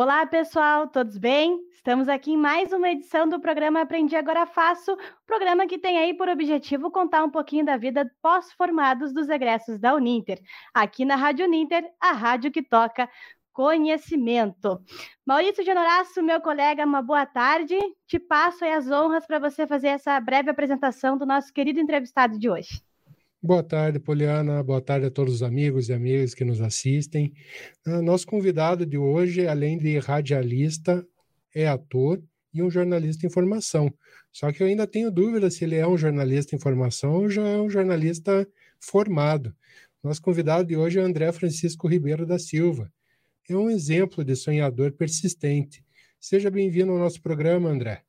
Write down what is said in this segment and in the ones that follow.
Olá, pessoal, todos bem? Estamos aqui em mais uma edição do programa Aprendi Agora Faço, programa que tem aí por objetivo contar um pouquinho da vida pós-formados dos egressos da Uninter. Aqui na Rádio Uninter, a rádio que toca conhecimento. Maurício Genoraço, meu colega, uma boa tarde. Te passo as honras para você fazer essa breve apresentação do nosso querido entrevistado de hoje. Boa tarde, Poliana. Boa tarde a todos os amigos e amigas que nos assistem. Uh, nosso convidado de hoje, além de radialista, é ator e um jornalista em formação. Só que eu ainda tenho dúvida se ele é um jornalista em formação ou já é um jornalista formado. Nosso convidado de hoje é André Francisco Ribeiro da Silva. É um exemplo de sonhador persistente. Seja bem-vindo ao nosso programa, André.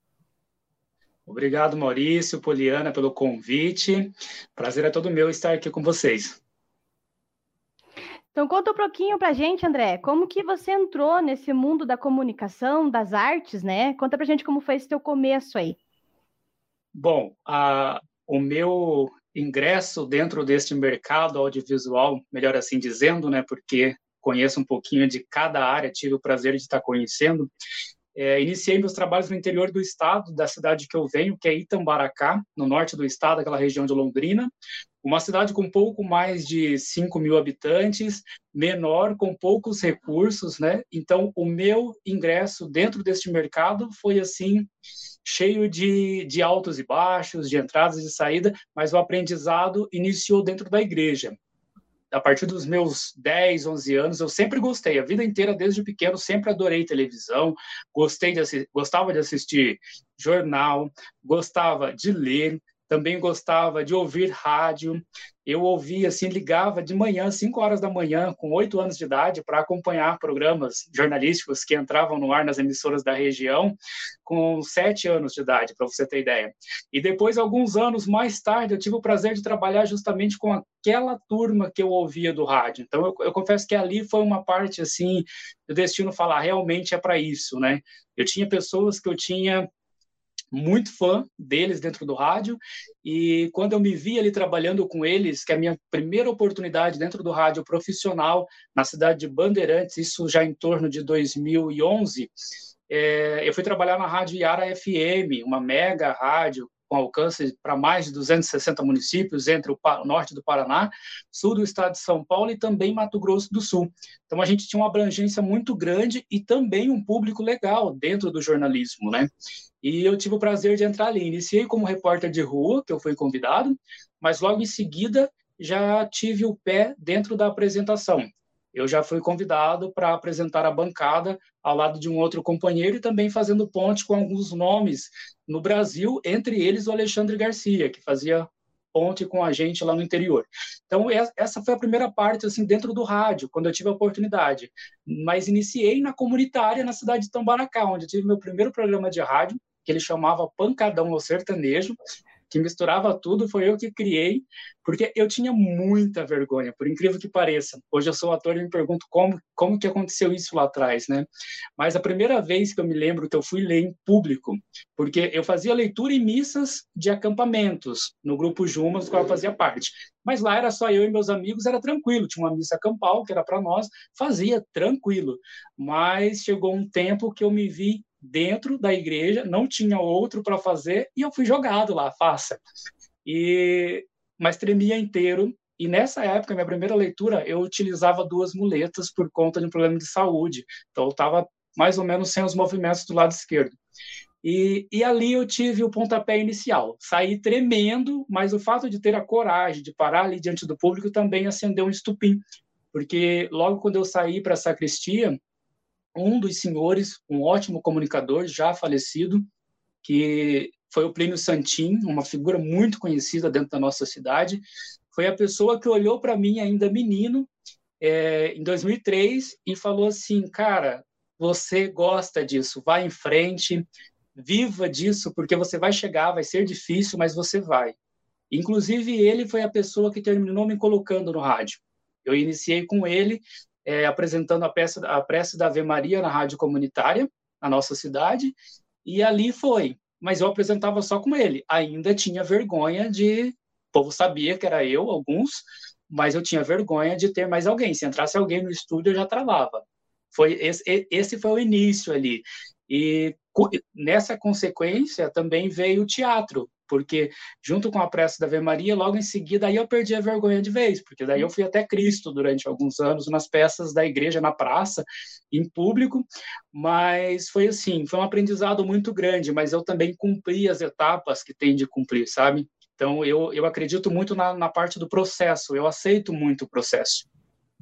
Obrigado, Maurício, Poliana, pelo convite. Prazer é todo meu estar aqui com vocês. Então conta um pouquinho pra gente, André, como que você entrou nesse mundo da comunicação, das artes, né? Conta pra gente como foi esse teu começo aí. Bom, a, o meu ingresso dentro deste mercado audiovisual, melhor assim dizendo, né, porque conheço um pouquinho de cada área, tive o prazer de estar conhecendo, é, iniciei meus trabalhos no interior do estado, da cidade que eu venho, que é Itambaracá, no norte do estado, aquela região de Londrina. Uma cidade com pouco mais de 5 mil habitantes, menor, com poucos recursos, né? Então, o meu ingresso dentro deste mercado foi assim, cheio de, de altos e baixos, de entradas e saídas, mas o aprendizado iniciou dentro da igreja a partir dos meus 10, 11 anos, eu sempre gostei, a vida inteira, desde pequeno, sempre adorei televisão, gostei de, gostava de assistir jornal, gostava de ler, também gostava de ouvir rádio. Eu ouvia, assim, ligava de manhã, 5 horas da manhã, com 8 anos de idade, para acompanhar programas jornalísticos que entravam no ar nas emissoras da região, com 7 anos de idade, para você ter ideia. E depois, alguns anos mais tarde, eu tive o prazer de trabalhar justamente com aquela turma que eu ouvia do rádio. Então, eu, eu confesso que ali foi uma parte, assim, do destino falar, realmente é para isso, né? Eu tinha pessoas que eu tinha muito fã deles dentro do rádio e quando eu me vi ali trabalhando com eles, que é a minha primeira oportunidade dentro do rádio profissional na cidade de Bandeirantes, isso já em torno de 2011, é, eu fui trabalhar na Rádio Yara FM, uma mega rádio com alcance para mais de 260 municípios entre o norte do Paraná, sul do estado de São Paulo e também Mato Grosso do Sul. Então a gente tinha uma abrangência muito grande e também um público legal dentro do jornalismo, né? E eu tive o prazer de entrar ali. Iniciei como repórter de rua, que eu fui convidado, mas logo em seguida já tive o pé dentro da apresentação. Eu já fui convidado para apresentar a bancada ao lado de um outro companheiro e também fazendo ponte com alguns nomes no Brasil, entre eles o Alexandre Garcia, que fazia ponte com a gente lá no interior. Então essa foi a primeira parte assim dentro do rádio, quando eu tive a oportunidade. Mas iniciei na comunitária na cidade de Tambaracá, onde tive meu primeiro programa de rádio que ele chamava Pancadão ao Sertanejo, que misturava tudo, foi eu que criei, porque eu tinha muita vergonha, por incrível que pareça. Hoje eu sou ator e me pergunto como, como que aconteceu isso lá atrás, né? Mas a primeira vez que eu me lembro que eu fui ler em público, porque eu fazia leitura e missas de acampamentos no grupo Jumas, do qual eu fazia parte. Mas lá era só eu e meus amigos, era tranquilo, tinha uma missa campal, que era para nós, fazia tranquilo. Mas chegou um tempo que eu me vi dentro da igreja, não tinha outro para fazer e eu fui jogado lá, faça. E mas tremia inteiro. E nessa época, minha primeira leitura, eu utilizava duas muletas por conta de um problema de saúde. Então eu estava mais ou menos sem os movimentos do lado esquerdo. E, e, ali eu tive o pontapé inicial. Saí tremendo, mas o fato de ter a coragem de parar ali diante do público também acendeu um estupim. Porque logo quando eu saí para a sacristia, um dos senhores, um ótimo comunicador, já falecido, que foi o Plínio Santin, uma figura muito conhecida dentro da nossa cidade. Foi a pessoa que olhou para mim ainda menino, é, em 2003, e falou assim, cara, você gosta disso, vai em frente, viva disso, porque você vai chegar, vai ser difícil, mas você vai. Inclusive, ele foi a pessoa que terminou me colocando no rádio. Eu iniciei com ele é, apresentando a, peça, a prece da Ave Maria na rádio comunitária, na nossa cidade, e ali foi. Mas eu apresentava só com ele. Ainda tinha vergonha de. O povo sabia que era eu, alguns, mas eu tinha vergonha de ter mais alguém. Se entrasse alguém no estúdio, eu já travava. Foi esse, esse foi o início ali. E nessa consequência também veio o teatro, porque junto com a prece da Ave Maria, logo em seguida aí eu perdi a vergonha de vez, porque daí eu fui até Cristo durante alguns anos nas peças da igreja na praça, em público, mas foi assim, foi um aprendizado muito grande, mas eu também cumpri as etapas que tem de cumprir, sabe? Então eu, eu acredito muito na, na parte do processo, eu aceito muito o processo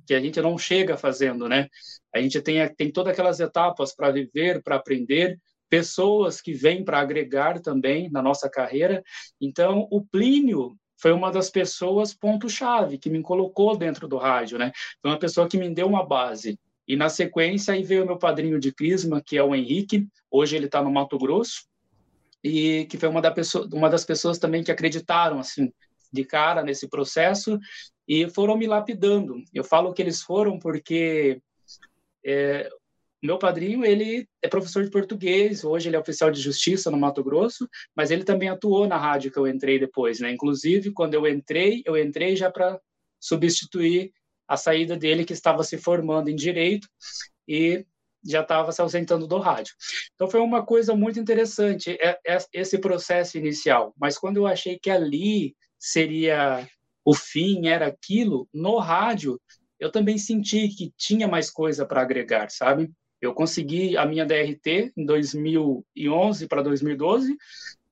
que a gente não chega fazendo, né? A gente tem, tem todas aquelas etapas para viver, para aprender, pessoas que vêm para agregar também na nossa carreira. Então, o Plínio foi uma das pessoas ponto-chave que me colocou dentro do rádio, né? Foi uma pessoa que me deu uma base. E na sequência aí veio meu padrinho de crisma, que é o Henrique. Hoje ele está no Mato Grosso e que foi uma, da pessoa, uma das pessoas também que acreditaram assim de cara nesse processo e foram me lapidando. Eu falo que eles foram porque é, meu padrinho, ele é professor de português, hoje ele é oficial de justiça no Mato Grosso, mas ele também atuou na rádio que eu entrei depois, né? Inclusive, quando eu entrei, eu entrei já para substituir a saída dele, que estava se formando em direito e já estava se ausentando do rádio. Então foi uma coisa muito interessante é, é, esse processo inicial, mas quando eu achei que ali seria o fim, era aquilo, no rádio, eu também senti que tinha mais coisa para agregar, sabe? Eu consegui a minha DRT em 2011 para 2012,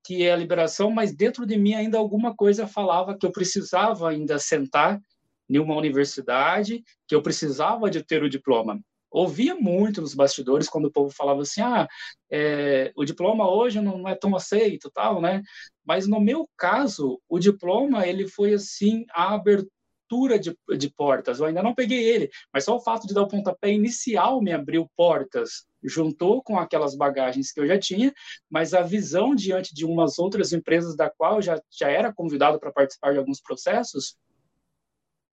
que é a liberação, mas dentro de mim ainda alguma coisa falava que eu precisava ainda sentar em uma universidade, que eu precisava de ter o diploma. Ouvia muito nos bastidores quando o povo falava assim, ah, é, o diploma hoje não é tão aceito, tal, né? Mas no meu caso, o diploma ele foi assim a abertura abertura de, de portas. Eu ainda não peguei ele, mas só o fato de dar o pontapé inicial me abriu portas, juntou com aquelas bagagens que eu já tinha, mas a visão diante de umas outras empresas da qual já, já era convidado para participar de alguns processos,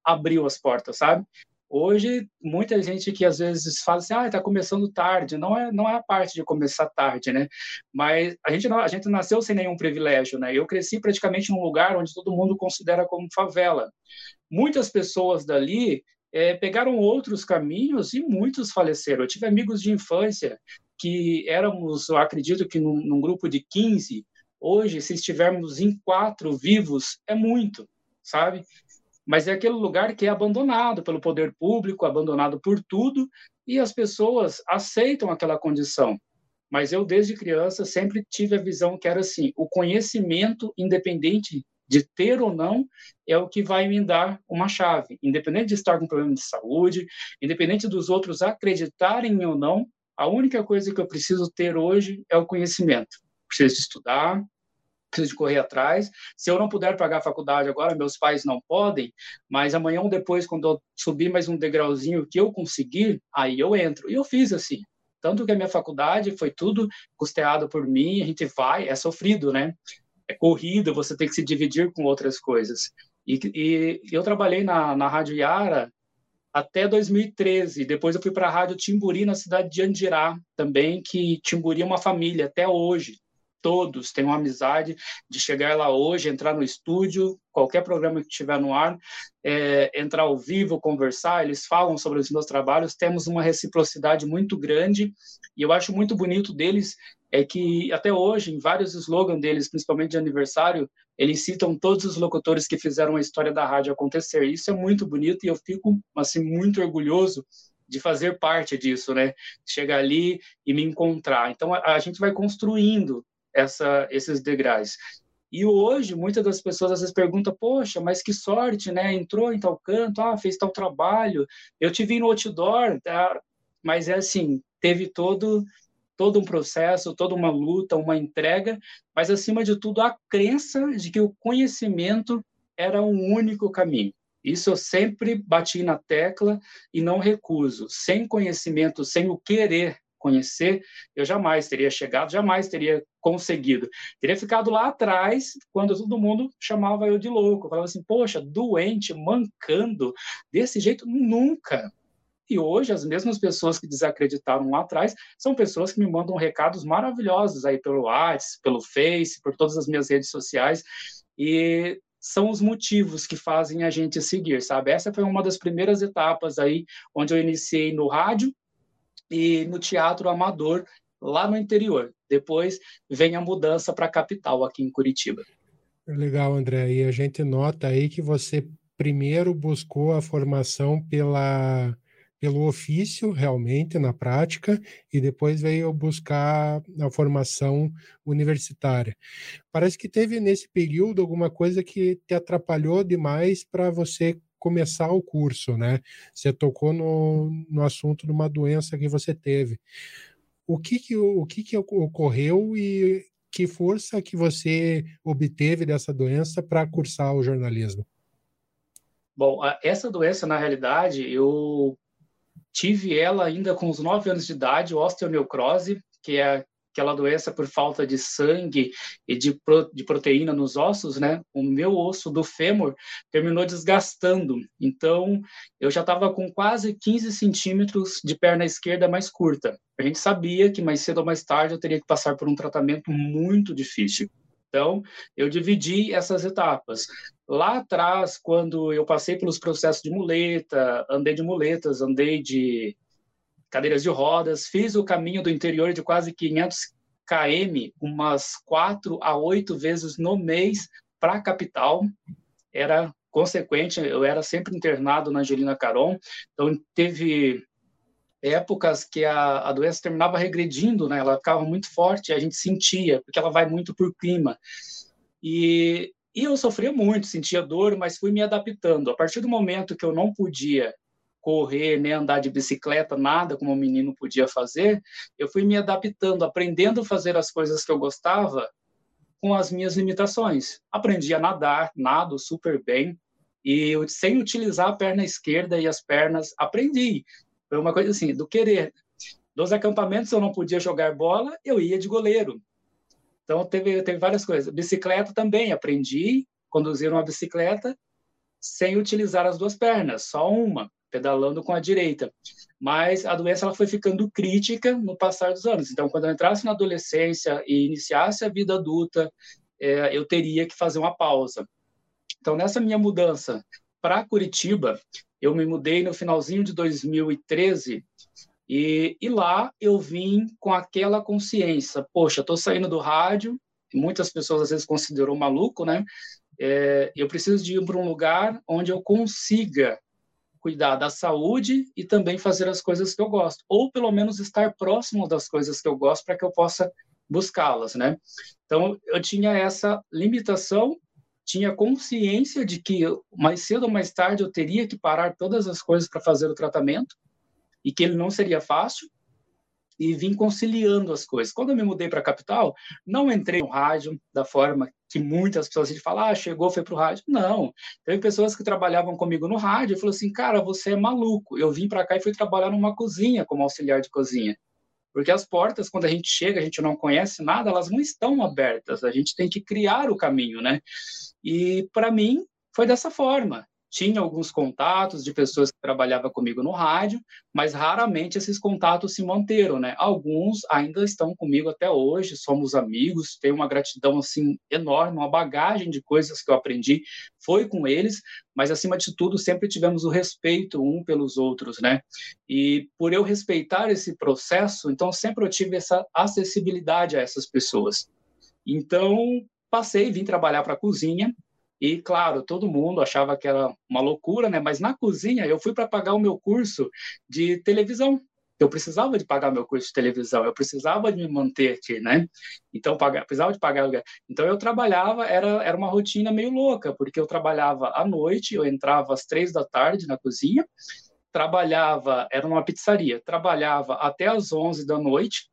abriu as portas, sabe? Hoje, muita gente que às vezes fala assim, ah, está começando tarde. Não é, não é a parte de começar tarde, né? Mas a gente, não, a gente nasceu sem nenhum privilégio, né? Eu cresci praticamente num lugar onde todo mundo considera como favela. Muitas pessoas dali é, pegaram outros caminhos e muitos faleceram. Eu tive amigos de infância que éramos, eu acredito que num, num grupo de 15, hoje, se estivermos em quatro vivos, é muito, sabe? mas é aquele lugar que é abandonado pelo poder público, abandonado por tudo, e as pessoas aceitam aquela condição. Mas eu, desde criança, sempre tive a visão que era assim: o conhecimento, independente de ter ou não, é o que vai me dar uma chave. Independente de estar com problema de saúde, independente dos outros acreditarem ou não, a única coisa que eu preciso ter hoje é o conhecimento. Preciso estudar, preciso correr atrás. Se eu não puder pagar a faculdade agora, meus pais não podem, mas amanhã ou depois, quando eu subir mais um degrauzinho que eu conseguir, aí eu entro. E eu fiz assim. Tanto que a minha faculdade foi tudo custeado por mim, a gente vai, é sofrido, né? É corrido, você tem que se dividir com outras coisas. E, e eu trabalhei na, na Rádio Yara até 2013. Depois eu fui para a Rádio Timburi, na cidade de Andirá, também, que Timburi é uma família até hoje todos têm uma amizade de chegar lá hoje, entrar no estúdio, qualquer programa que estiver no ar, é, entrar ao vivo, conversar, eles falam sobre os meus trabalhos, temos uma reciprocidade muito grande e eu acho muito bonito deles é que até hoje, em vários slogans deles, principalmente de aniversário, eles citam todos os locutores que fizeram a história da rádio acontecer. Isso é muito bonito e eu fico assim muito orgulhoso de fazer parte disso, né? Chegar ali e me encontrar. Então a, a gente vai construindo essa, esses degraus. E hoje, muitas das pessoas às vezes perguntam, poxa, mas que sorte, né? Entrou em tal canto, ah, fez tal trabalho, eu te vi no outdoor, tá? mas é assim, teve todo todo um processo, toda uma luta, uma entrega, mas acima de tudo a crença de que o conhecimento era um único caminho. Isso eu sempre bati na tecla e não recuso. Sem conhecimento, sem o querer conhecer, eu jamais teria chegado, jamais teria conseguido. Teria ficado lá atrás, quando todo mundo chamava eu de louco. Falava assim, poxa, doente, mancando, desse jeito, nunca. E hoje, as mesmas pessoas que desacreditaram lá atrás são pessoas que me mandam recados maravilhosos aí pelo WhatsApp, pelo Face, por todas as minhas redes sociais. E são os motivos que fazem a gente seguir, sabe? Essa foi uma das primeiras etapas aí onde eu iniciei no rádio e no teatro amador lá no interior. Depois vem a mudança para a capital, aqui em Curitiba. Legal, André. E a gente nota aí que você primeiro buscou a formação pela, pelo ofício, realmente, na prática, e depois veio buscar a formação universitária. Parece que teve nesse período alguma coisa que te atrapalhou demais para você começar o curso, né? Você tocou no, no assunto de uma doença que você teve. O que que, o que que ocorreu e que força que você obteve dessa doença para cursar o jornalismo? Bom, essa doença, na realidade, eu tive ela ainda com os 9 anos de idade, osteoneucrose, que é aquela doença por falta de sangue e de, pro, de proteína nos ossos, né? O meu osso do fêmur terminou desgastando. Então, eu já estava com quase 15 centímetros de perna esquerda mais curta. A gente sabia que mais cedo ou mais tarde eu teria que passar por um tratamento muito difícil. Então, eu dividi essas etapas. Lá atrás, quando eu passei pelos processos de muleta, andei de muletas, andei de cadeiras de rodas, fiz o caminho do interior de quase 500 km, umas quatro a oito vezes no mês para a capital. Era consequente, eu era sempre internado na Angelina Caron, então teve épocas que a, a doença terminava regredindo, né? Ela ficava muito forte, a gente sentia, porque ela vai muito por clima. E, e eu sofria muito, sentia dor, mas fui me adaptando. A partir do momento que eu não podia correr, nem andar de bicicleta, nada como um menino podia fazer, eu fui me adaptando, aprendendo a fazer as coisas que eu gostava com as minhas limitações. Aprendi a nadar, nado super bem, e sem utilizar a perna esquerda e as pernas, aprendi. Foi uma coisa assim, do querer. Dos acampamentos eu não podia jogar bola, eu ia de goleiro. Então teve, teve várias coisas. Bicicleta também, aprendi a conduzir uma bicicleta sem utilizar as duas pernas, só uma pedalando com a direita. Mas a doença ela foi ficando crítica no passar dos anos. Então, quando eu entrasse na adolescência e iniciasse a vida adulta, é, eu teria que fazer uma pausa. Então, nessa minha mudança para Curitiba, eu me mudei no finalzinho de 2013 e, e lá eu vim com aquela consciência, poxa, estou saindo do rádio, muitas pessoas às vezes consideram maluco, né? É, eu preciso de ir para um lugar onde eu consiga cuidar da saúde e também fazer as coisas que eu gosto, ou pelo menos estar próximo das coisas que eu gosto para que eu possa buscá-las, né? Então eu tinha essa limitação, tinha consciência de que mais cedo ou mais tarde eu teria que parar todas as coisas para fazer o tratamento e que ele não seria fácil, e vim conciliando as coisas. Quando eu me mudei para a capital, não entrei no rádio da forma que muitas pessoas a gente fala, ah, chegou, foi para o rádio. Não. Teve pessoas que trabalhavam comigo no rádio e falaram assim, cara, você é maluco. Eu vim para cá e fui trabalhar numa cozinha como auxiliar de cozinha. Porque as portas, quando a gente chega, a gente não conhece nada, elas não estão abertas. A gente tem que criar o caminho, né? E para mim foi dessa forma tinha alguns contatos de pessoas que trabalhavam comigo no rádio, mas raramente esses contatos se manteram, né? Alguns ainda estão comigo até hoje, somos amigos, tenho uma gratidão assim enorme, uma bagagem de coisas que eu aprendi foi com eles, mas acima de tudo sempre tivemos o respeito um pelos outros, né? E por eu respeitar esse processo, então sempre eu tive essa acessibilidade a essas pessoas. Então passei, vim trabalhar para a cozinha, e, claro, todo mundo achava que era uma loucura, né? Mas na cozinha eu fui para pagar o meu curso de televisão. Eu precisava de pagar meu curso de televisão, eu precisava de me manter aqui, né? Então, pagar, precisava de pagar lugar. Então, eu trabalhava, era, era uma rotina meio louca, porque eu trabalhava à noite, eu entrava às três da tarde na cozinha, trabalhava, era uma pizzaria, trabalhava até às onze da noite,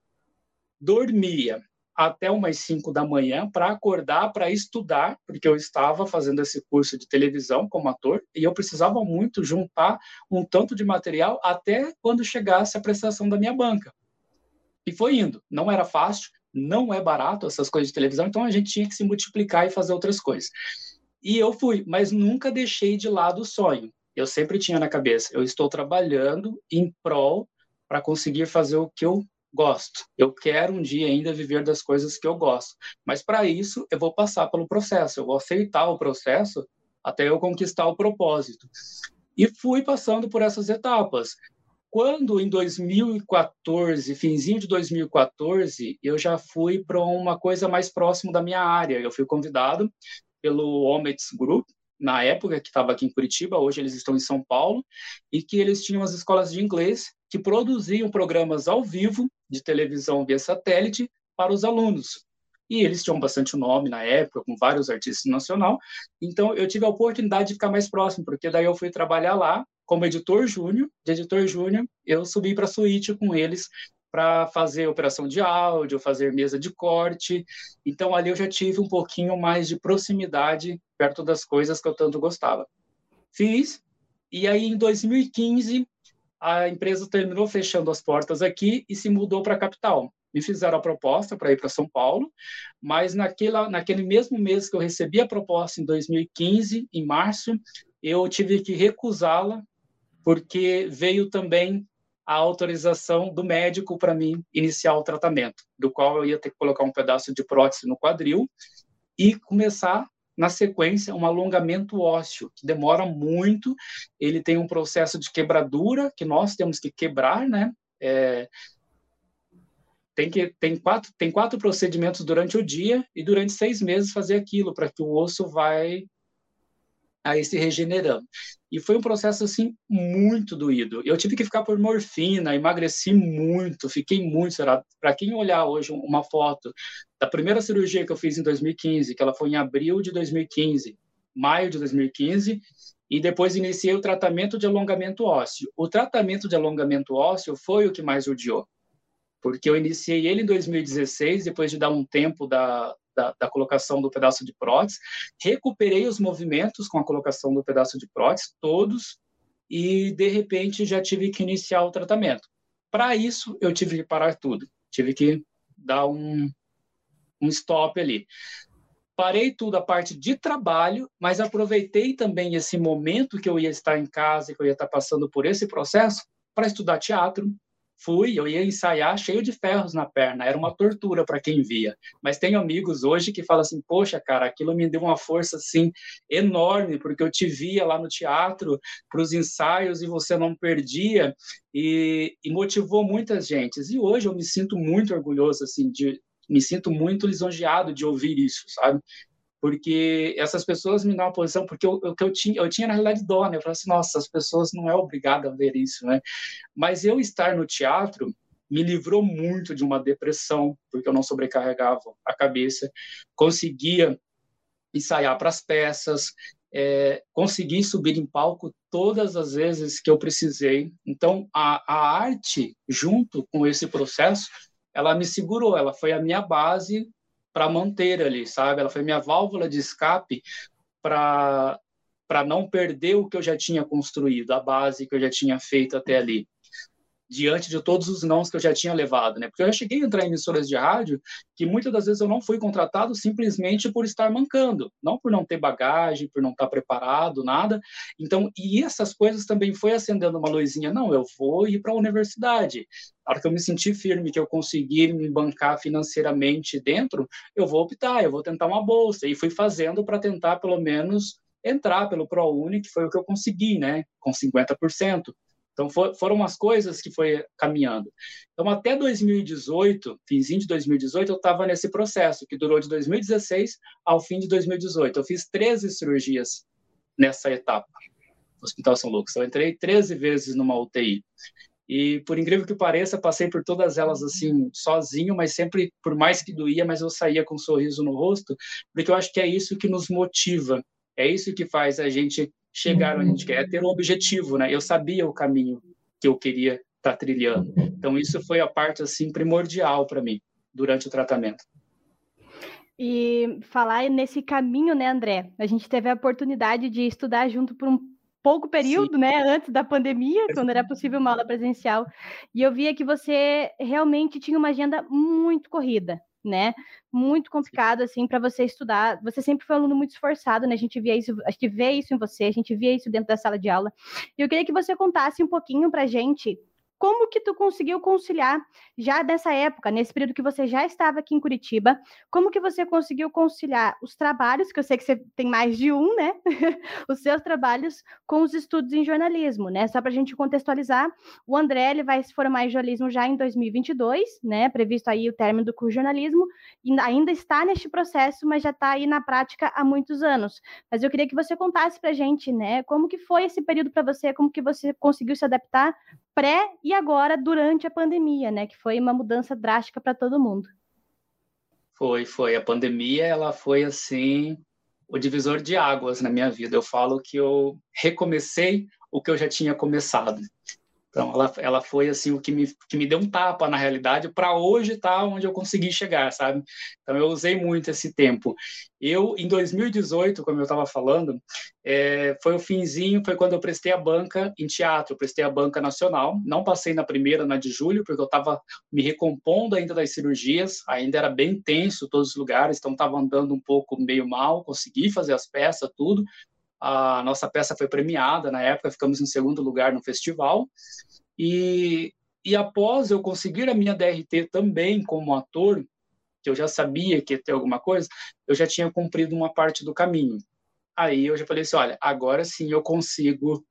dormia até umas 5 da manhã para acordar, para estudar, porque eu estava fazendo esse curso de televisão como ator e eu precisava muito juntar um tanto de material até quando chegasse a prestação da minha banca. E foi indo. Não era fácil, não é barato essas coisas de televisão, então a gente tinha que se multiplicar e fazer outras coisas. E eu fui, mas nunca deixei de lado o sonho. Eu sempre tinha na cabeça, eu estou trabalhando em prol para conseguir fazer o que eu gosto. Eu quero um dia ainda viver das coisas que eu gosto. Mas para isso, eu vou passar pelo processo, eu vou aceitar o processo até eu conquistar o propósito. E fui passando por essas etapas. quando em 2014, finzinho de 2014, eu já fui para uma coisa mais próximo da minha área. Eu fui convidado pelo Omets Group, na época que estava aqui em Curitiba, hoje eles estão em São Paulo, e que eles tinham as escolas de inglês que produziam programas ao vivo de televisão via satélite para os alunos. E eles tinham bastante nome na época, com vários artistas nacional. Então eu tive a oportunidade de ficar mais próximo, porque daí eu fui trabalhar lá como editor júnior. De editor júnior, eu subi para a suíte com eles para fazer operação de áudio, fazer mesa de corte. Então ali eu já tive um pouquinho mais de proximidade perto das coisas que eu tanto gostava. Fiz, e aí em 2015 a empresa terminou fechando as portas aqui e se mudou para a capital. Me fizeram a proposta para ir para São Paulo, mas naquela, naquele mesmo mês que eu recebi a proposta, em 2015, em março, eu tive que recusá-la, porque veio também a autorização do médico para mim iniciar o tratamento, do qual eu ia ter que colocar um pedaço de prótese no quadril e começar na sequência um alongamento ósseo, que demora muito, ele tem um processo de quebradura que nós temos que quebrar, né? É, tem que tem quatro tem quatro procedimentos durante o dia e durante seis meses fazer aquilo para que o osso vai aí se regenerando. E foi um processo assim muito doído. Eu tive que ficar por morfina, emagreci muito, fiquei muito Para quem olhar hoje uma foto da primeira cirurgia que eu fiz em 2015, que ela foi em abril de 2015, maio de 2015, e depois iniciei o tratamento de alongamento ósseo. O tratamento de alongamento ósseo foi o que mais odiou, porque eu iniciei ele em 2016, depois de dar um tempo da, da, da, colocação do pedaço de prótese, recuperei os movimentos com a colocação do pedaço de prótese, todos, e de repente já tive que iniciar o tratamento. Para isso, eu tive que parar tudo, tive que dar um, um stop ali. Parei tudo a parte de trabalho, mas aproveitei também esse momento que eu ia estar em casa, que eu ia estar passando por esse processo, para estudar teatro, fui, eu ia ensaiar cheio de ferros na perna, era uma tortura para quem via. Mas tenho amigos hoje que falam assim: "Poxa, cara, aquilo me deu uma força assim enorme, porque eu te via lá no teatro para os ensaios e você não perdia e, e motivou muitas gentes. E hoje eu me sinto muito orgulhoso assim de me sinto muito lisonjeado de ouvir isso, sabe? Porque essas pessoas me dão uma posição, porque eu, eu, eu, tinha, eu tinha na realidade dó, né? Eu falei assim, nossa, as pessoas não é obrigada a ver isso, né? Mas eu estar no teatro me livrou muito de uma depressão, porque eu não sobrecarregava a cabeça, conseguia ensaiar para as peças, é, consegui subir em palco todas as vezes que eu precisei. Então, a, a arte, junto com esse processo, ela me segurou, ela foi a minha base para manter ali, sabe? Ela foi minha válvula de escape para para não perder o que eu já tinha construído, a base que eu já tinha feito até ali diante de todos os nãos que eu já tinha levado, né? Porque eu já cheguei a entrar em emissoras de rádio que muitas das vezes eu não fui contratado simplesmente por estar mancando, não por não ter bagagem, por não estar preparado, nada. Então, e essas coisas também foi acendendo uma luzinha, não, eu vou ir para a universidade. Na hora que eu me senti firme, que eu conseguir me bancar financeiramente dentro, eu vou optar, eu vou tentar uma bolsa. E fui fazendo para tentar, pelo menos, entrar pelo ProUni, que foi o que eu consegui, né? Com 50%. Então, for, foram umas coisas que foi caminhando. Então, até 2018, finzinho de 2018, eu estava nesse processo, que durou de 2016 ao fim de 2018. Eu fiz 13 cirurgias nessa etapa. Hospital São Lucas. Eu entrei 13 vezes numa UTI. E, por incrível que pareça, passei por todas elas assim, sozinho, mas sempre, por mais que doía, mas eu saía com um sorriso no rosto, porque eu acho que é isso que nos motiva, é isso que faz a gente chegar onde a gente quer, é ter um objetivo, né? Eu sabia o caminho que eu queria estar tá trilhando. Então isso foi a parte assim primordial para mim durante o tratamento. E falar nesse caminho, né, André? A gente teve a oportunidade de estudar junto por um pouco período, Sim. né, antes da pandemia, quando era possível uma aula presencial. E eu via que você realmente tinha uma agenda muito corrida né? Muito complicado, assim, para você estudar. Você sempre foi um aluno muito esforçado, né? A gente via isso, a gente vê isso em você, a gente via isso dentro da sala de aula. E eu queria que você contasse um pouquinho para gente como que tu conseguiu conciliar já dessa época, nesse período que você já estava aqui em Curitiba, como que você conseguiu conciliar os trabalhos, que eu sei que você tem mais de um, né? os seus trabalhos com os estudos em jornalismo, né? Só para a gente contextualizar, o André ele vai se formar em jornalismo já em 2022, né? Previsto aí o término do curso de jornalismo, e ainda está neste processo, mas já está aí na prática há muitos anos. Mas eu queria que você contasse para a gente, né? Como que foi esse período para você, como que você conseguiu se adaptar pré e agora durante a pandemia, né? Que foi uma mudança drástica para todo mundo. Foi, foi. A pandemia, ela foi assim o divisor de águas na minha vida. Eu falo que eu recomecei o que eu já tinha começado. Então, ela, ela foi assim o que me, que me deu um tapa na realidade para hoje estar tá onde eu consegui chegar, sabe? Então, eu usei muito esse tempo. Eu, em 2018, como eu estava falando, é, foi o finzinho, foi quando eu prestei a banca em teatro, eu prestei a banca nacional. Não passei na primeira, na de julho, porque eu estava me recompondo ainda das cirurgias, ainda era bem tenso todos os lugares, então estava andando um pouco meio mal, consegui fazer as peças, tudo, a nossa peça foi premiada na época, ficamos em segundo lugar no festival. E, e após eu conseguir a minha DRT também como ator, que eu já sabia que ia ter alguma coisa, eu já tinha cumprido uma parte do caminho. Aí eu já falei assim: olha, agora sim eu consigo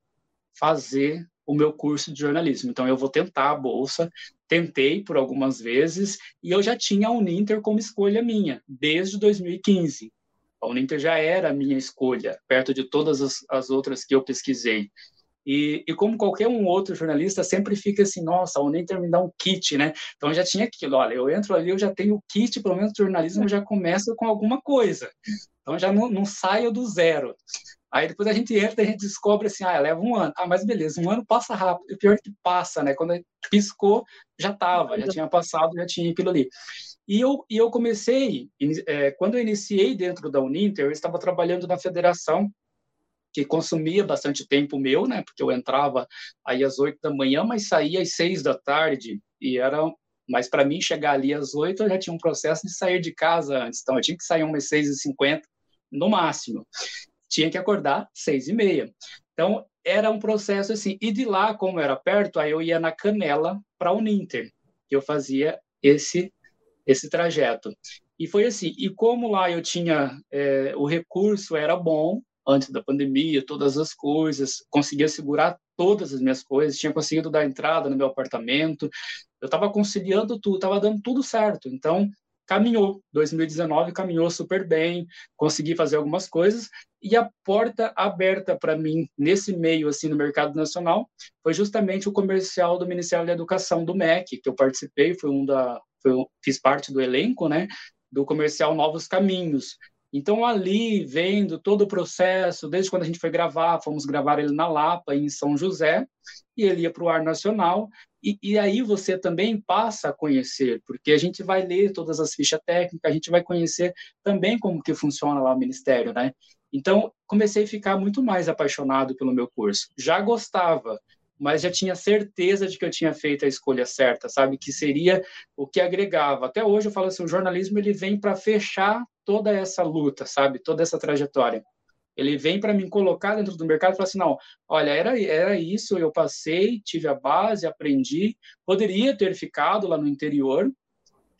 fazer o meu curso de jornalismo. Então eu vou tentar a bolsa. Tentei por algumas vezes e eu já tinha a Uninter como escolha minha desde 2015. A Uninter já era a minha escolha, perto de todas as, as outras que eu pesquisei. E, e, como qualquer um outro jornalista, sempre fica assim, nossa, a Uninter me dá um kit, né? Então já tinha aquilo, olha, eu entro ali, eu já tenho o kit, pelo menos jornalismo já começa com alguma coisa. Então já não, não saio do zero. Aí depois a gente entra e a gente descobre assim, ah, leva um ano. Ah, mas beleza, um ano passa rápido. O pior é que passa, né? Quando piscou, já estava, já tinha passado, já tinha aquilo ali. E eu, e eu comecei, é, quando eu iniciei dentro da Uninter, eu estava trabalhando na federação, que consumia bastante tempo meu, né? Porque eu entrava aí às oito da manhã, mas saía às seis da tarde, e era mas para mim chegar ali às oito eu já tinha um processo de sair de casa antes, então eu tinha que sair umas seis e cinquenta no máximo, tinha que acordar seis e meia. Então era um processo assim. E de lá, como era perto, aí eu ia na Canela para a Uninter, que eu fazia esse esse trajeto. E foi assim, e como lá eu tinha, é, o recurso era bom, antes da pandemia, todas as coisas, conseguia segurar todas as minhas coisas, tinha conseguido dar entrada no meu apartamento, eu estava conciliando tudo, estava dando tudo certo. Então, caminhou. 2019 caminhou super bem, consegui fazer algumas coisas e a porta aberta para mim nesse meio assim no mercado nacional foi justamente o comercial do Ministério da Educação do MEC, que eu participei, foi um da foi, fiz parte do elenco, né, do comercial Novos Caminhos. Então, ali, vendo todo o processo, desde quando a gente foi gravar, fomos gravar ele na Lapa, em São José, e ele ia para o ar nacional, e, e, aí você também passa a conhecer, porque a gente vai ler todas as fichas técnicas, a gente vai conhecer também como que funciona lá o Ministério, né? Então, comecei a ficar muito mais apaixonado pelo meu curso. Já gostava, mas já tinha certeza de que eu tinha feito a escolha certa, sabe? Que seria o que agregava. Até hoje eu falo assim, o jornalismo ele vem para fechar toda essa luta, sabe? Toda essa trajetória. Ele vem para me colocar dentro do mercado e falar assim, não, olha, era, era isso, eu passei, tive a base, aprendi, poderia ter ficado lá no interior,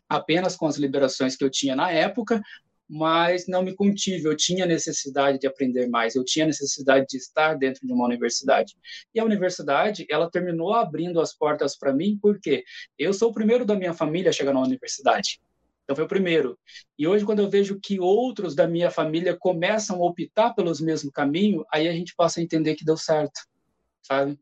apenas com as liberações que eu tinha na época, mas não me contive. Eu tinha necessidade de aprender mais, eu tinha necessidade de estar dentro de uma universidade. E a universidade, ela terminou abrindo as portas para mim, porque eu sou o primeiro da minha família a chegar na universidade. Então foi o primeiro. E hoje, quando eu vejo que outros da minha família começam a optar pelos mesmos caminhos, aí a gente passa a entender que deu certo, sabe?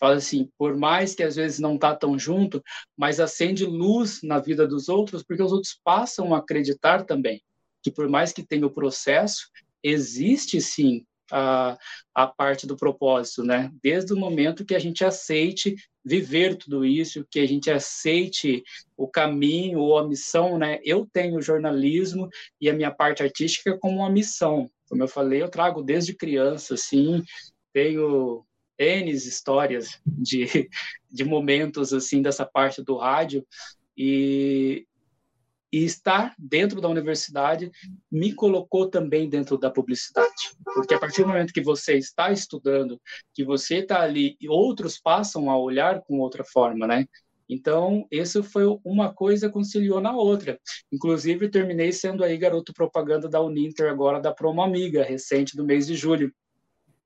Fala assim, por mais que às vezes não tá tão junto, mas acende luz na vida dos outros, porque os outros passam a acreditar também que por mais que tenha o processo, existe sim a, a parte do propósito, né? Desde o momento que a gente aceite viver tudo isso, que a gente aceite o caminho ou a missão, né? Eu tenho jornalismo e a minha parte artística como uma missão. Como eu falei, eu trago desde criança, assim, tenho N histórias de, de momentos, assim, dessa parte do rádio, e, e estar dentro da universidade me colocou também dentro da publicidade. Porque a partir do momento que você está estudando, que você está ali outros passam a olhar com outra forma, né? Então, isso foi uma coisa conciliou na outra. Inclusive, terminei sendo aí garoto propaganda da Uninter agora da Promo Amiga, recente do mês de julho.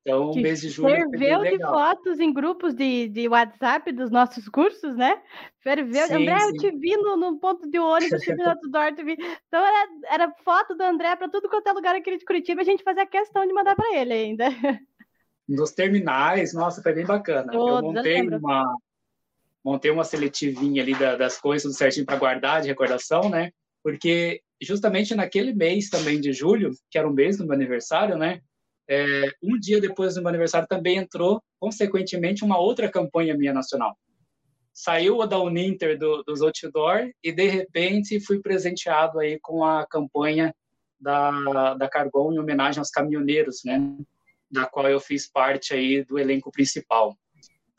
Então, mês de julho. Ferveu de fotos em grupos de, de WhatsApp dos nossos cursos, né? Ferveu. Sim, André, sim. eu te vi no, no ponto de ônibus, te vi no outdoor, te vi. Então, era, era foto do André para tudo quanto é lugar aqui de Curitiba, a gente fazia questão de mandar para ele ainda. Nos terminais, nossa, foi bem bacana. Todos, eu montei eu uma, montei uma seletivinha ali da, das coisas tudo certinho para guardar de recordação, né? Porque justamente naquele mês também de julho, que era o mês do meu aniversário, né? É, um dia depois do meu aniversário também entrou, consequentemente, uma outra campanha minha nacional. Saiu da Uninter do, dos outdoor e, de repente, fui presenteado aí com a campanha da, da Cargon em homenagem aos caminhoneiros, né? Da qual eu fiz parte aí do elenco principal.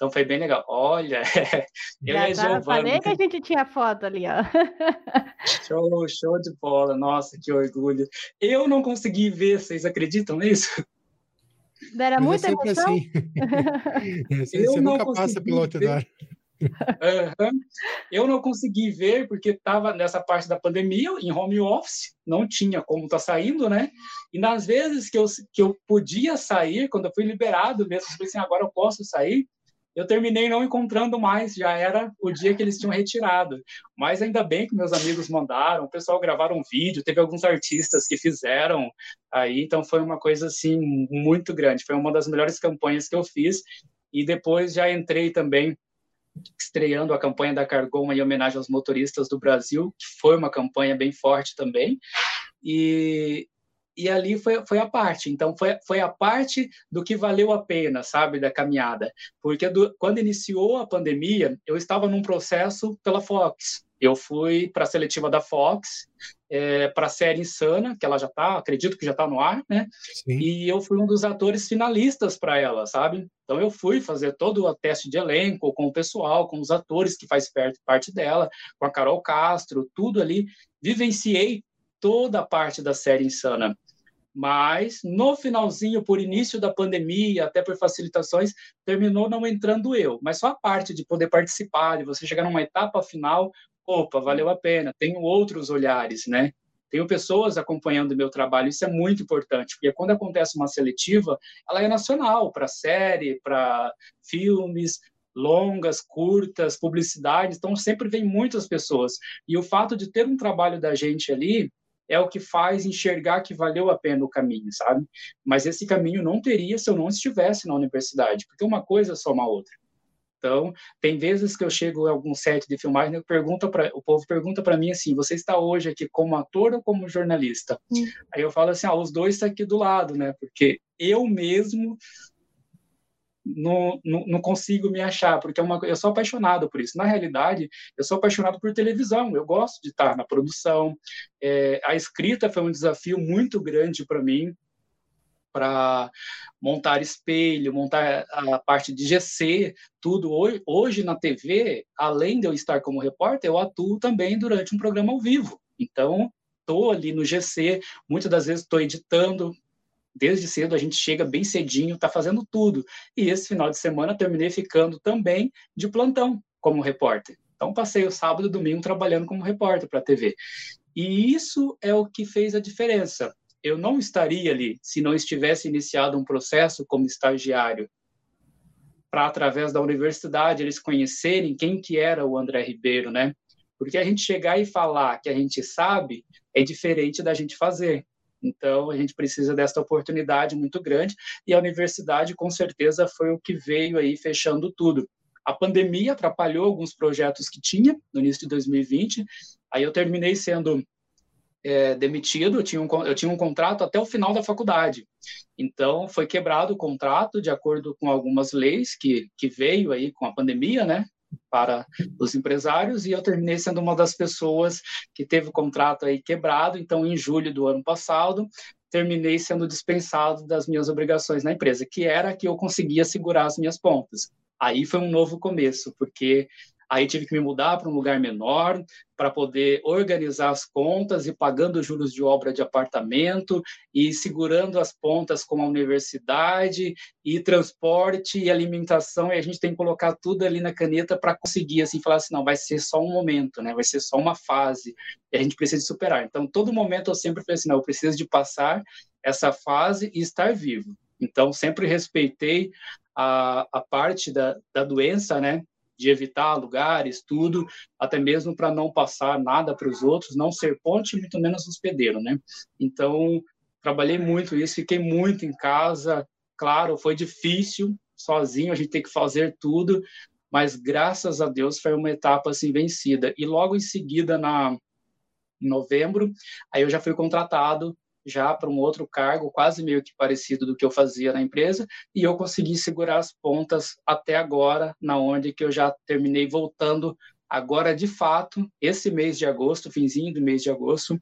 Então foi bem legal. Olha, eu Já e a Giovana. Falei que a gente tinha foto ali, ó. Show, show de bola. Nossa, que orgulho. Eu não consegui ver, vocês acreditam nisso? Era muita é emoção. Assim. você, você nunca passa pelo outdoor. Uhum. Eu não consegui ver porque estava nessa parte da pandemia, em home office, não tinha como estar tá saindo, né? E nas vezes que eu, que eu podia sair, quando eu fui liberado mesmo, eu falei assim, agora eu posso sair, eu terminei não encontrando mais, já era o dia que eles tinham retirado. Mas ainda bem que meus amigos mandaram, o pessoal gravaram um vídeo, teve alguns artistas que fizeram aí, então foi uma coisa assim muito grande. Foi uma das melhores campanhas que eu fiz e depois já entrei também estreando a campanha da Cargoma em homenagem aos motoristas do Brasil, que foi uma campanha bem forte também. E, e ali foi, foi a parte. Então, foi, foi a parte do que valeu a pena, sabe, da caminhada. Porque do, quando iniciou a pandemia, eu estava num processo pela Fox. Eu fui para a seletiva da Fox, é, para a série Insana, que ela já está, acredito que já está no ar, né? Sim. E eu fui um dos atores finalistas para ela, sabe? Então eu fui fazer todo o teste de elenco com o pessoal, com os atores que faz parte dela, com a Carol Castro, tudo ali. Vivenciei toda a parte da série Insana mas no finalzinho, por início da pandemia, até por facilitações, terminou não entrando eu. Mas só a parte de poder participar, de você chegar numa etapa final, opa, valeu a pena. Tenho outros olhares, né? Tenho pessoas acompanhando o meu trabalho, isso é muito importante, porque quando acontece uma seletiva, ela é nacional, para série, para filmes, longas, curtas, publicidades, então sempre vem muitas pessoas. E o fato de ter um trabalho da gente ali é o que faz enxergar que valeu a pena o caminho, sabe? Mas esse caminho não teria se eu não estivesse na universidade, porque uma coisa soma a outra. Então, tem vezes que eu chego em algum set de filmagem e pergunta pra, o povo pergunta para mim assim: você está hoje aqui como ator ou como jornalista? Hum. Aí eu falo assim: ah, os dois estão tá aqui do lado, né? Porque eu mesmo não, não, não, consigo me achar, porque é uma, eu sou apaixonado por isso. Na realidade, eu sou apaixonado por televisão, eu gosto de estar na produção. É, a escrita foi um desafio muito grande para mim, para montar espelho, montar a parte de GC, tudo. Hoje, hoje na TV, além de eu estar como repórter, eu atuo também durante um programa ao vivo. Então, estou ali no GC, muitas das vezes estou editando, desde cedo a gente chega bem cedinho, está fazendo tudo. E esse final de semana terminei ficando também de plantão como repórter. Então passei o sábado e domingo trabalhando como repórter para a TV. E isso é o que fez a diferença. Eu não estaria ali se não estivesse iniciado um processo como estagiário para através da universidade eles conhecerem quem que era o André Ribeiro, né? Porque a gente chegar e falar que a gente sabe é diferente da gente fazer. Então, a gente precisa dessa oportunidade muito grande e a universidade, com certeza, foi o que veio aí fechando tudo. A pandemia atrapalhou alguns projetos que tinha no início de 2020, aí eu terminei sendo é, demitido, eu tinha, um, eu tinha um contrato até o final da faculdade. Então, foi quebrado o contrato de acordo com algumas leis que, que veio aí com a pandemia, né? Para os empresários e eu terminei sendo uma das pessoas que teve o contrato aí quebrado. Então, em julho do ano passado, terminei sendo dispensado das minhas obrigações na empresa, que era que eu conseguia segurar as minhas pontas. Aí foi um novo começo, porque Aí tive que me mudar para um lugar menor para poder organizar as contas e pagando juros de obra de apartamento e segurando as pontas com a universidade e transporte e alimentação. E a gente tem que colocar tudo ali na caneta para conseguir assim falar assim não vai ser só um momento né? Vai ser só uma fase e a gente precisa superar. Então todo momento eu sempre falei assim não eu preciso de passar essa fase e estar vivo. Então sempre respeitei a, a parte da, da doença, né? De evitar lugares, tudo, até mesmo para não passar nada para os outros, não ser ponte, muito menos hospedeiro, né? Então, trabalhei muito isso, fiquei muito em casa. Claro, foi difícil, sozinho, a gente tem que fazer tudo, mas graças a Deus foi uma etapa assim vencida. E logo em seguida, na em novembro, aí eu já fui contratado já para um outro cargo, quase meio que parecido do que eu fazia na empresa, e eu consegui segurar as pontas até agora, na onde que eu já terminei voltando agora de fato, esse mês de agosto, finzinho do mês de agosto,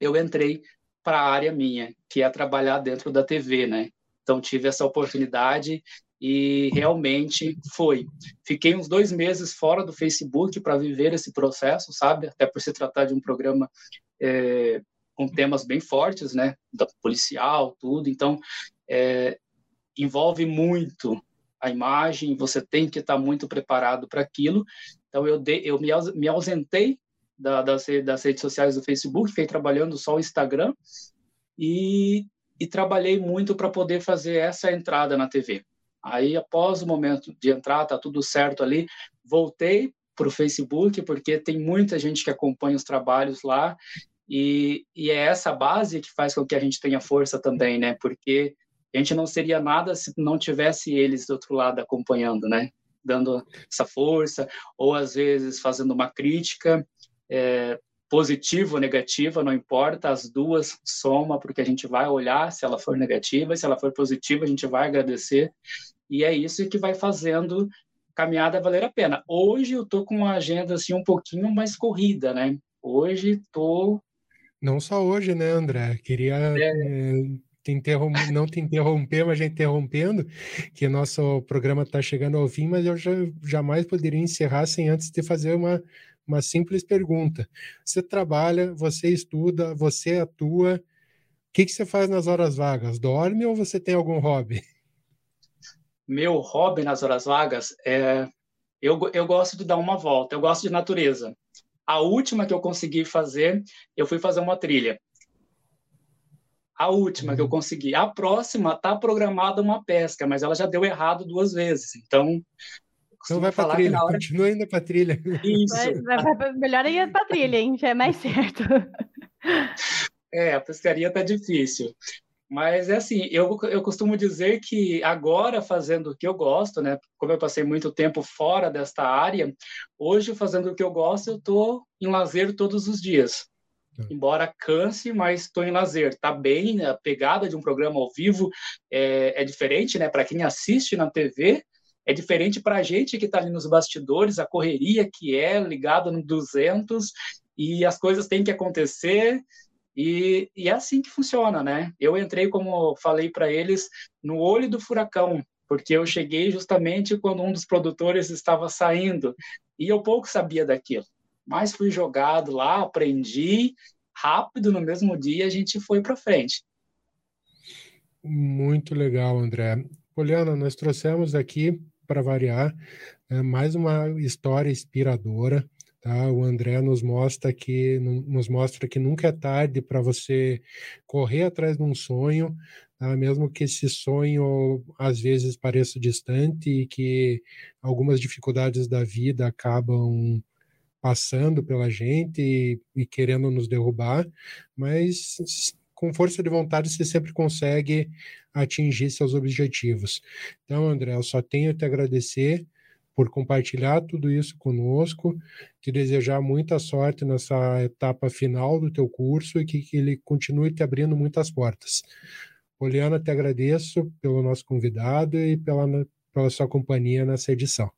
eu entrei para a área minha, que é trabalhar dentro da TV, né? Então tive essa oportunidade e realmente foi. Fiquei uns dois meses fora do Facebook para viver esse processo, sabe? Até por se tratar de um programa é, com temas bem fortes, né, da policial, tudo. Então, é, envolve muito a imagem. Você tem que estar muito preparado para aquilo. Então, eu, de, eu me, me ausentei da, das, das redes sociais do Facebook, fiquei trabalhando só o Instagram e, e trabalhei muito para poder fazer essa entrada na TV. Aí, após o momento de entrar, tá tudo certo ali, voltei para o Facebook, porque tem muita gente que acompanha os trabalhos lá e, e é essa base que faz com que a gente tenha força também, né? Porque a gente não seria nada se não tivesse eles do outro lado acompanhando, né? Dando essa força, ou às vezes fazendo uma crítica, é, positiva ou negativa, não importa, as duas soma, porque a gente vai olhar se ela for negativa, se ela for positiva, a gente vai agradecer, e é isso que vai fazendo caminhada valer a pena. Hoje eu tô com uma agenda assim um pouquinho mais corrida, né? Hoje tô não só hoje, né, André? Queria é. É, te interrom- não te interromper, mas já interrompendo, que nosso programa está chegando ao fim, mas eu já, jamais poderia encerrar sem antes de fazer uma, uma simples pergunta. Você trabalha, você estuda, você atua. O que, que você faz nas horas vagas? Dorme ou você tem algum hobby? Meu hobby nas horas vagas é. Eu, eu gosto de dar uma volta, eu gosto de natureza. A última que eu consegui fazer, eu fui fazer uma trilha. A última que eu uhum. consegui. A próxima está programada uma pesca, mas ela já deu errado duas vezes. Então, então vai para trilha, hora... continua indo para trilha. Isso. Vai, vai, vai, melhor ir para trilha, hein? Já é mais certo. É, a pescaria tá difícil. Mas é assim, eu, eu costumo dizer que agora fazendo o que eu gosto, né? Como eu passei muito tempo fora desta área, hoje fazendo o que eu gosto, eu estou em lazer todos os dias. É. Embora canse, mas estou em lazer. Tá bem, a pegada de um programa ao vivo é, é diferente, né? Para quem assiste na TV, é diferente para a gente que está ali nos bastidores, a correria que é ligada no 200 e as coisas têm que acontecer e, e é assim que funciona, né? Eu entrei, como falei para eles, no olho do furacão, porque eu cheguei justamente quando um dos produtores estava saindo e eu pouco sabia daquilo. Mas fui jogado lá, aprendi rápido no mesmo dia, a gente foi para frente. Muito legal, André. Poliana, nós trouxemos aqui para variar é, mais uma história inspiradora Tá? O André nos mostra que nos mostra que nunca é tarde para você correr atrás de um sonho, tá? mesmo que esse sonho às vezes pareça distante e que algumas dificuldades da vida acabam passando pela gente e, e querendo nos derrubar, mas com força de vontade você sempre consegue atingir seus objetivos. Então, André, eu só tenho te agradecer por compartilhar tudo isso conosco, te desejar muita sorte nessa etapa final do teu curso e que, que ele continue te abrindo muitas portas. Poliana, te agradeço pelo nosso convidado e pela, pela sua companhia nessa edição.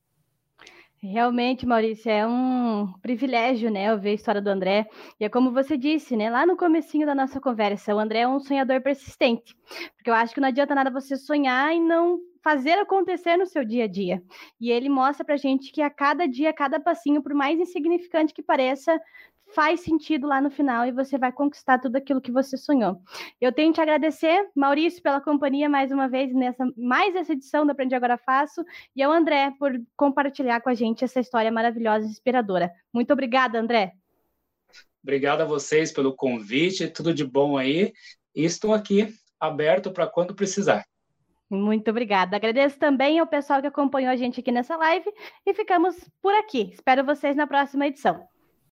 Realmente, Maurício, é um privilégio, né, ouvir a história do André. E é como você disse, né, lá no comecinho da nossa conversa, o André é um sonhador persistente. Porque eu acho que não adianta nada você sonhar e não fazer acontecer no seu dia a dia. E ele mostra para gente que a cada dia, a cada passinho, por mais insignificante que pareça, faz sentido lá no final e você vai conquistar tudo aquilo que você sonhou. Eu tenho que te agradecer, Maurício, pela companhia mais uma vez nessa mais essa edição do Aprendi Agora Faço e ao André por compartilhar com a gente essa história maravilhosa e inspiradora. Muito obrigada, André. Obrigado a vocês pelo convite, tudo de bom aí. E estou aqui aberto para quando precisar. Muito obrigada. Agradeço também ao pessoal que acompanhou a gente aqui nessa live e ficamos por aqui. Espero vocês na próxima edição.